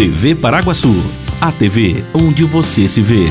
TV Paraguaçu, a TV onde você se vê.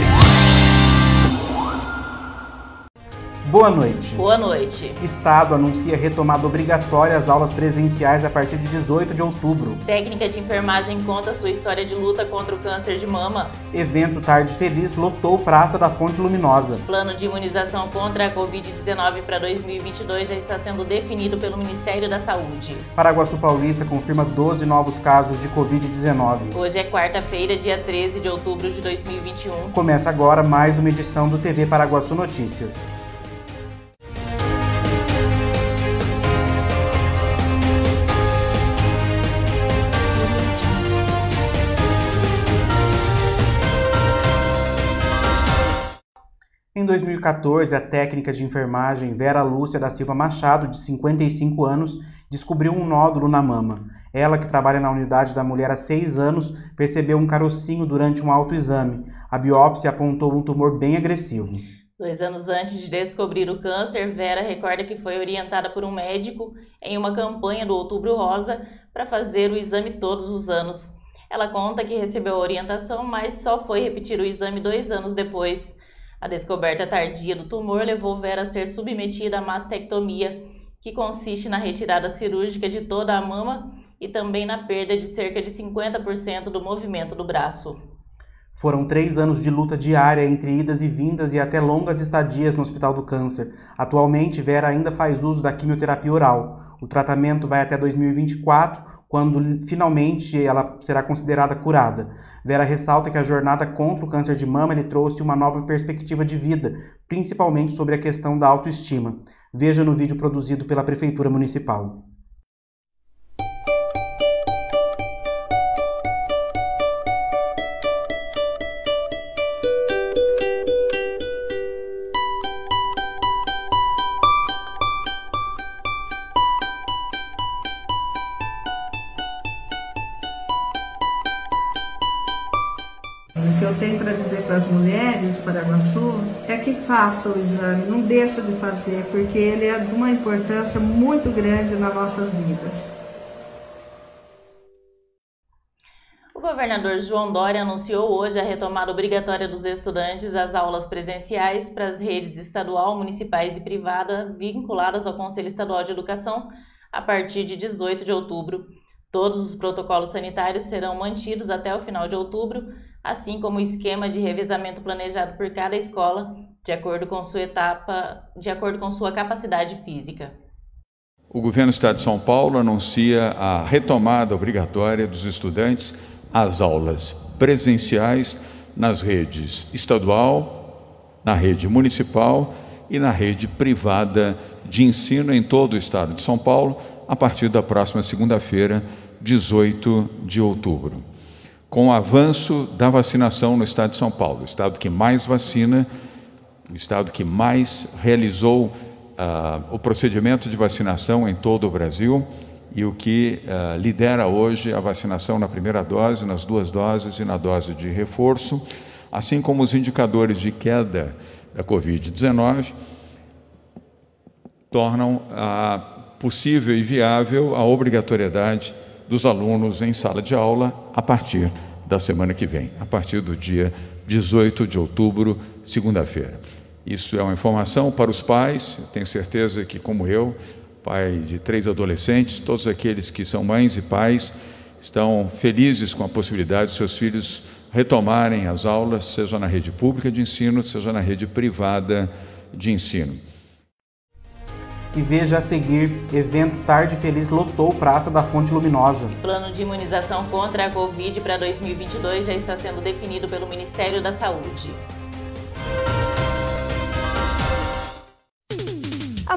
Boa noite. Boa noite. Estado anuncia retomada obrigatória às aulas presenciais a partir de 18 de outubro. Técnica de enfermagem conta sua história de luta contra o câncer de mama. Evento Tarde Feliz lotou Praça da Fonte Luminosa. Plano de imunização contra a Covid-19 para 2022 já está sendo definido pelo Ministério da Saúde. Paraguaçu Paulista confirma 12 novos casos de Covid-19. Hoje é quarta-feira, dia 13 de outubro de 2021. Começa agora mais uma edição do TV Paraguaçu Notícias. 2014, a técnica de enfermagem Vera Lúcia da Silva Machado, de 55 anos, descobriu um nódulo na mama. Ela, que trabalha na unidade da mulher há seis anos, percebeu um carocinho durante um autoexame. A biópsia apontou um tumor bem agressivo. Dois anos antes de descobrir o câncer, Vera recorda que foi orientada por um médico em uma campanha do Outubro Rosa para fazer o exame todos os anos. Ela conta que recebeu a orientação, mas só foi repetir o exame dois anos depois. A descoberta tardia do tumor levou Vera a ser submetida à mastectomia, que consiste na retirada cirúrgica de toda a mama e também na perda de cerca de 50% do movimento do braço. Foram três anos de luta diária entre idas e vindas e até longas estadias no Hospital do Câncer. Atualmente, Vera ainda faz uso da quimioterapia oral. O tratamento vai até 2024, quando finalmente ela será considerada curada. Vera ressalta que a jornada contra o câncer de mama lhe trouxe uma nova perspectiva de vida, principalmente sobre a questão da autoestima. Veja no vídeo produzido pela Prefeitura Municipal. Que eu tenho para dizer para as mulheres de Paraguaçu é que façam o exame, não deixem de fazer, porque ele é de uma importância muito grande nas nossas vidas. O governador João Dória anunciou hoje a retomada obrigatória dos estudantes às aulas presenciais para as redes estadual, municipais e privada vinculadas ao Conselho Estadual de Educação a partir de 18 de outubro. Todos os protocolos sanitários serão mantidos até o final de outubro, assim como o esquema de revezamento planejado por cada escola, de acordo com sua etapa, de acordo com sua capacidade física. O governo do Estado de São Paulo anuncia a retomada obrigatória dos estudantes às aulas presenciais nas redes estadual, na rede municipal e na rede privada de ensino em todo o estado de São Paulo, a partir da próxima segunda-feira, 18 de outubro. Com o avanço da vacinação no estado de São Paulo, o estado que mais vacina, o estado que mais realizou uh, o procedimento de vacinação em todo o Brasil e o que uh, lidera hoje a vacinação na primeira dose, nas duas doses e na dose de reforço, assim como os indicadores de queda da Covid-19, tornam a possível e viável a obrigatoriedade dos alunos em sala de aula a partir da semana que vem, a partir do dia 18 de outubro, segunda-feira. Isso é uma informação para os pais, tenho certeza que, como eu, pai de três adolescentes, todos aqueles que são mães e pais estão felizes com a possibilidade de seus filhos retomarem as aulas, seja na rede pública de ensino, seja na rede privada de ensino. E veja a seguir, evento Tarde Feliz lotou Praça da Fonte Luminosa. Plano de imunização contra a Covid para 2022 já está sendo definido pelo Ministério da Saúde.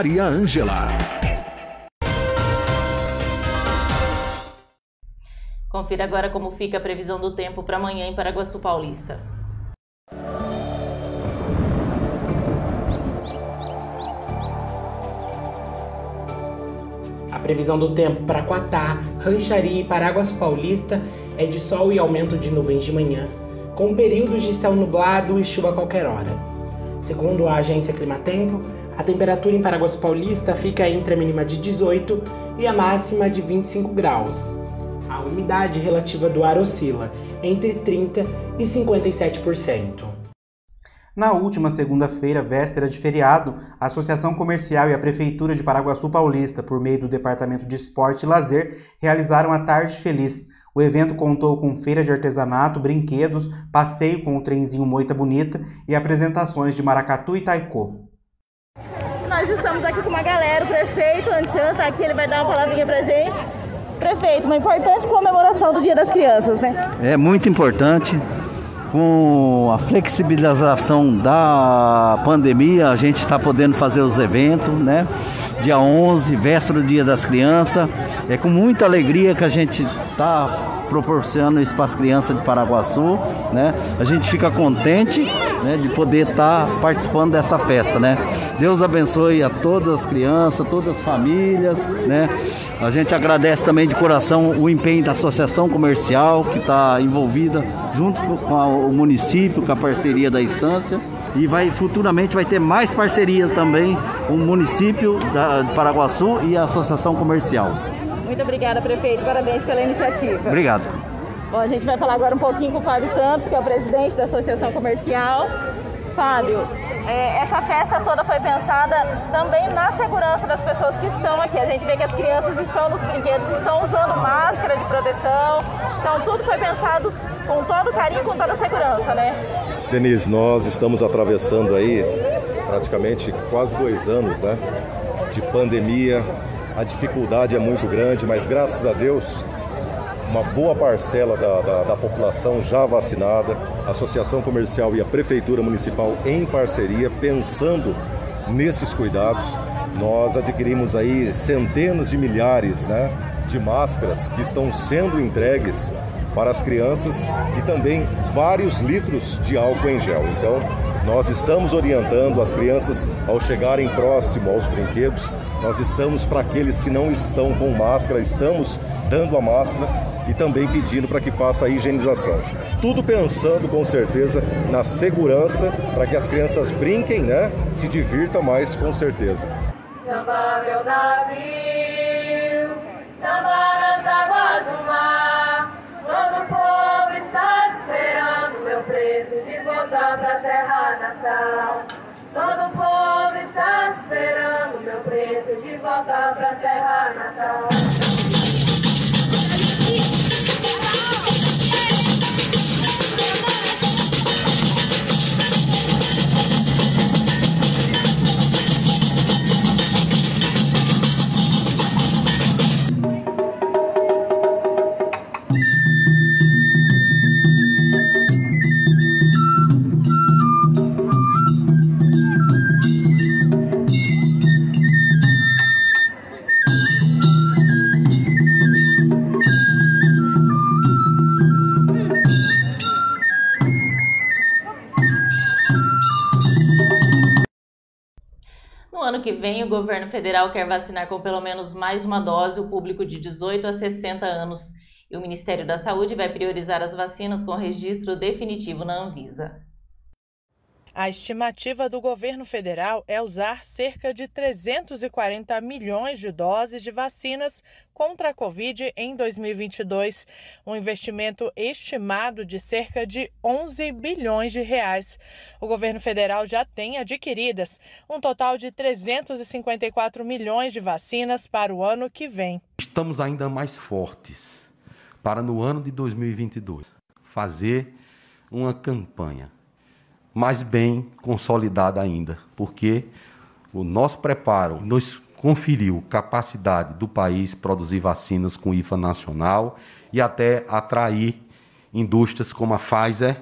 Maria Ângela. Confira agora como fica a previsão do tempo para amanhã em Paraguaçu Paulista. A previsão do tempo para Quatá, Rancharia e Paraguaçu Paulista é de sol e aumento de nuvens de manhã, com períodos de céu nublado e chuva a qualquer hora. Segundo a agência Climatempo, a temperatura em Paraguaçu Paulista fica entre a mínima de 18 e a máxima de 25 graus. A umidade relativa do ar oscila entre 30 e 57%. Na última segunda-feira, véspera de feriado, a Associação Comercial e a Prefeitura de Paraguaçu Paulista, por meio do Departamento de Esporte e Lazer, realizaram a Tarde Feliz. O evento contou com feira de artesanato, brinquedos, passeio com o trenzinho Moita Bonita e apresentações de maracatu e taiko. Nós estamos aqui com uma galera, o prefeito Antian está aqui, ele vai dar uma palavrinha pra gente. Prefeito, uma importante comemoração do Dia das Crianças, né? É muito importante. Com a flexibilização da pandemia, a gente está podendo fazer os eventos, né? Dia 11, véspera do Dia das Crianças. É com muita alegria que a gente está proporcionando isso para as crianças de Paraguaçu, né? A gente fica contente, né, de poder estar tá participando dessa festa, né? Deus abençoe a todas as crianças, todas as famílias, né? A gente agradece também de coração o empenho da associação comercial que está envolvida junto com o município, com a parceria da instância e vai futuramente vai ter mais parcerias também com o município da, de Paraguaçu e a associação comercial. Muito obrigada, prefeito. Parabéns pela iniciativa. Obrigado. Bom, a gente vai falar agora um pouquinho com o Fábio Santos, que é o presidente da Associação Comercial. Fábio, essa festa toda foi pensada também na segurança das pessoas que estão aqui. A gente vê que as crianças estão nos brinquedos, estão usando máscara de proteção. Então tudo foi pensado com todo carinho, com toda segurança, né? Denise, nós estamos atravessando aí praticamente quase dois anos, né? De pandemia, a dificuldade é muito grande, mas graças a Deus, uma boa parcela da, da, da, população já vacinada, a Associação Comercial e a Prefeitura Municipal em parceria, pensando nesses cuidados. Nós adquirimos aí centenas de milhares né, de máscaras que estão sendo entregues para as crianças e também vários litros de álcool em gel. Então, nós estamos orientando as crianças ao chegarem próximo aos brinquedos nós estamos para aqueles que não estão com máscara, estamos dando a máscara e também pedindo para que faça a higienização. Tudo pensando com certeza na segurança para que as crianças brinquem, né? Se divirtam mais com certeza. Todo o povo está esperando meu preto de terra natal. Vem, o governo federal quer vacinar com pelo menos mais uma dose o público de 18 a 60 anos. E o Ministério da Saúde vai priorizar as vacinas com registro definitivo na Anvisa. A estimativa do governo federal é usar cerca de 340 milhões de doses de vacinas contra a Covid em 2022, um investimento estimado de cerca de 11 bilhões de reais. O governo federal já tem adquiridas um total de 354 milhões de vacinas para o ano que vem. Estamos ainda mais fortes para no ano de 2022 fazer uma campanha mais bem consolidada ainda, porque o nosso preparo nos conferiu capacidade do país produzir vacinas com IFA nacional e até atrair indústrias como a Pfizer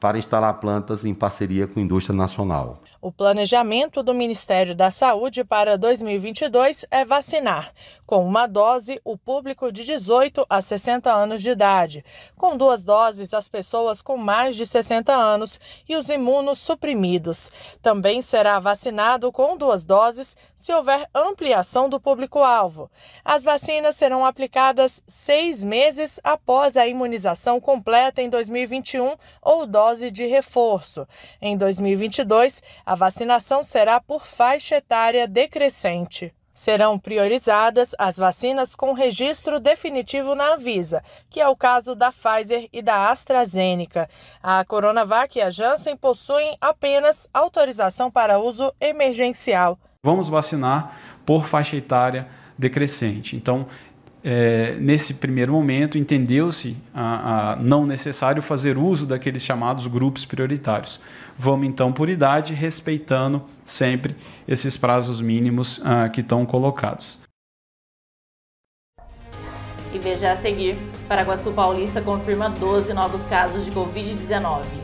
para instalar plantas em parceria com a indústria nacional. O planejamento do Ministério da Saúde para 2022 é vacinar, com uma dose, o público de 18 a 60 anos de idade, com duas doses, as pessoas com mais de 60 anos e os imunossuprimidos. Também será vacinado com duas doses se houver ampliação do público-alvo. As vacinas serão aplicadas seis meses após a imunização completa em 2021 ou dose de reforço. Em 2022, a a vacinação será por faixa etária decrescente. Serão priorizadas as vacinas com registro definitivo na Anvisa, que é o caso da Pfizer e da AstraZeneca. A Coronavac e a Janssen possuem apenas autorização para uso emergencial. Vamos vacinar por faixa etária decrescente. Então, é, nesse primeiro momento, entendeu-se a, a não necessário fazer uso daqueles chamados grupos prioritários. Vamos então por idade, respeitando sempre esses prazos mínimos uh, que estão colocados. E veja a seguir: Paraguaçu Paulista confirma 12 novos casos de Covid-19.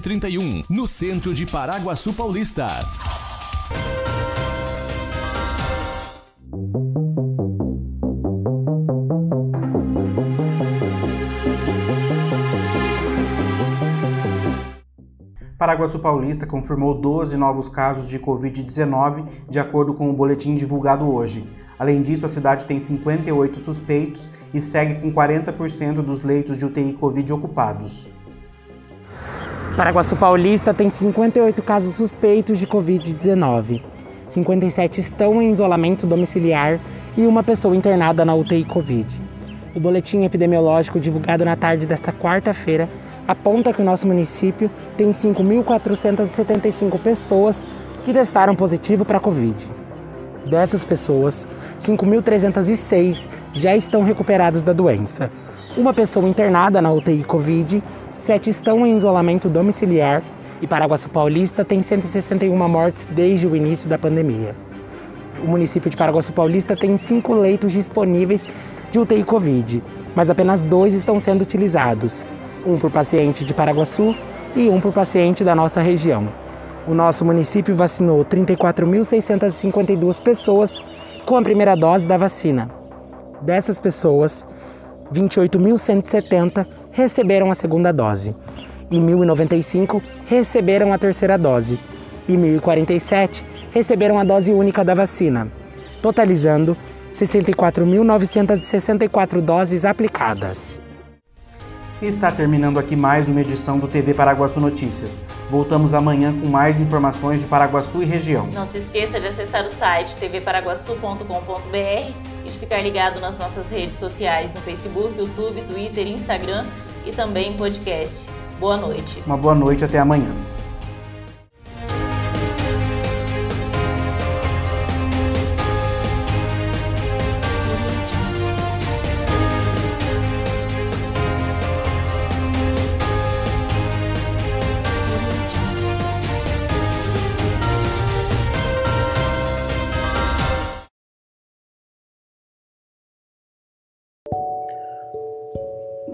31, no centro de Paraguaçu Paulista. Paraguaçu Paulista confirmou 12 novos casos de Covid-19, de acordo com o boletim divulgado hoje. Além disso, a cidade tem 58 suspeitos e segue com 40% dos leitos de UTI Covid ocupados. Paraguaçu Paulista tem 58 casos suspeitos de Covid-19. 57 estão em isolamento domiciliar e uma pessoa internada na UTI Covid. O boletim epidemiológico divulgado na tarde desta quarta-feira aponta que o nosso município tem 5.475 pessoas que testaram positivo para Covid. Dessas pessoas, 5.306 já estão recuperadas da doença. Uma pessoa internada na UTI Covid, sete estão em isolamento domiciliar e Paraguaçu Paulista tem 161 mortes desde o início da pandemia. O município de Paraguaçu Paulista tem cinco leitos disponíveis de UTI Covid, mas apenas dois estão sendo utilizados: um por paciente de Paraguaçu e um por paciente da nossa região. O nosso município vacinou 34.652 pessoas com a primeira dose da vacina. Dessas pessoas, 28.170 receberam a segunda dose e 1.095 receberam a terceira dose e 1.047 receberam a dose única da vacina, totalizando 64.964 doses aplicadas. está terminando aqui mais uma edição do TV Paraguaçu Notícias. Voltamos amanhã com mais informações de Paraguaçu e região. Não se esqueça de acessar o site tvparaguaçu.com.br e de ficar ligado nas nossas redes sociais no Facebook, YouTube, Twitter, Instagram e também podcast. Boa noite. Uma boa noite, até amanhã.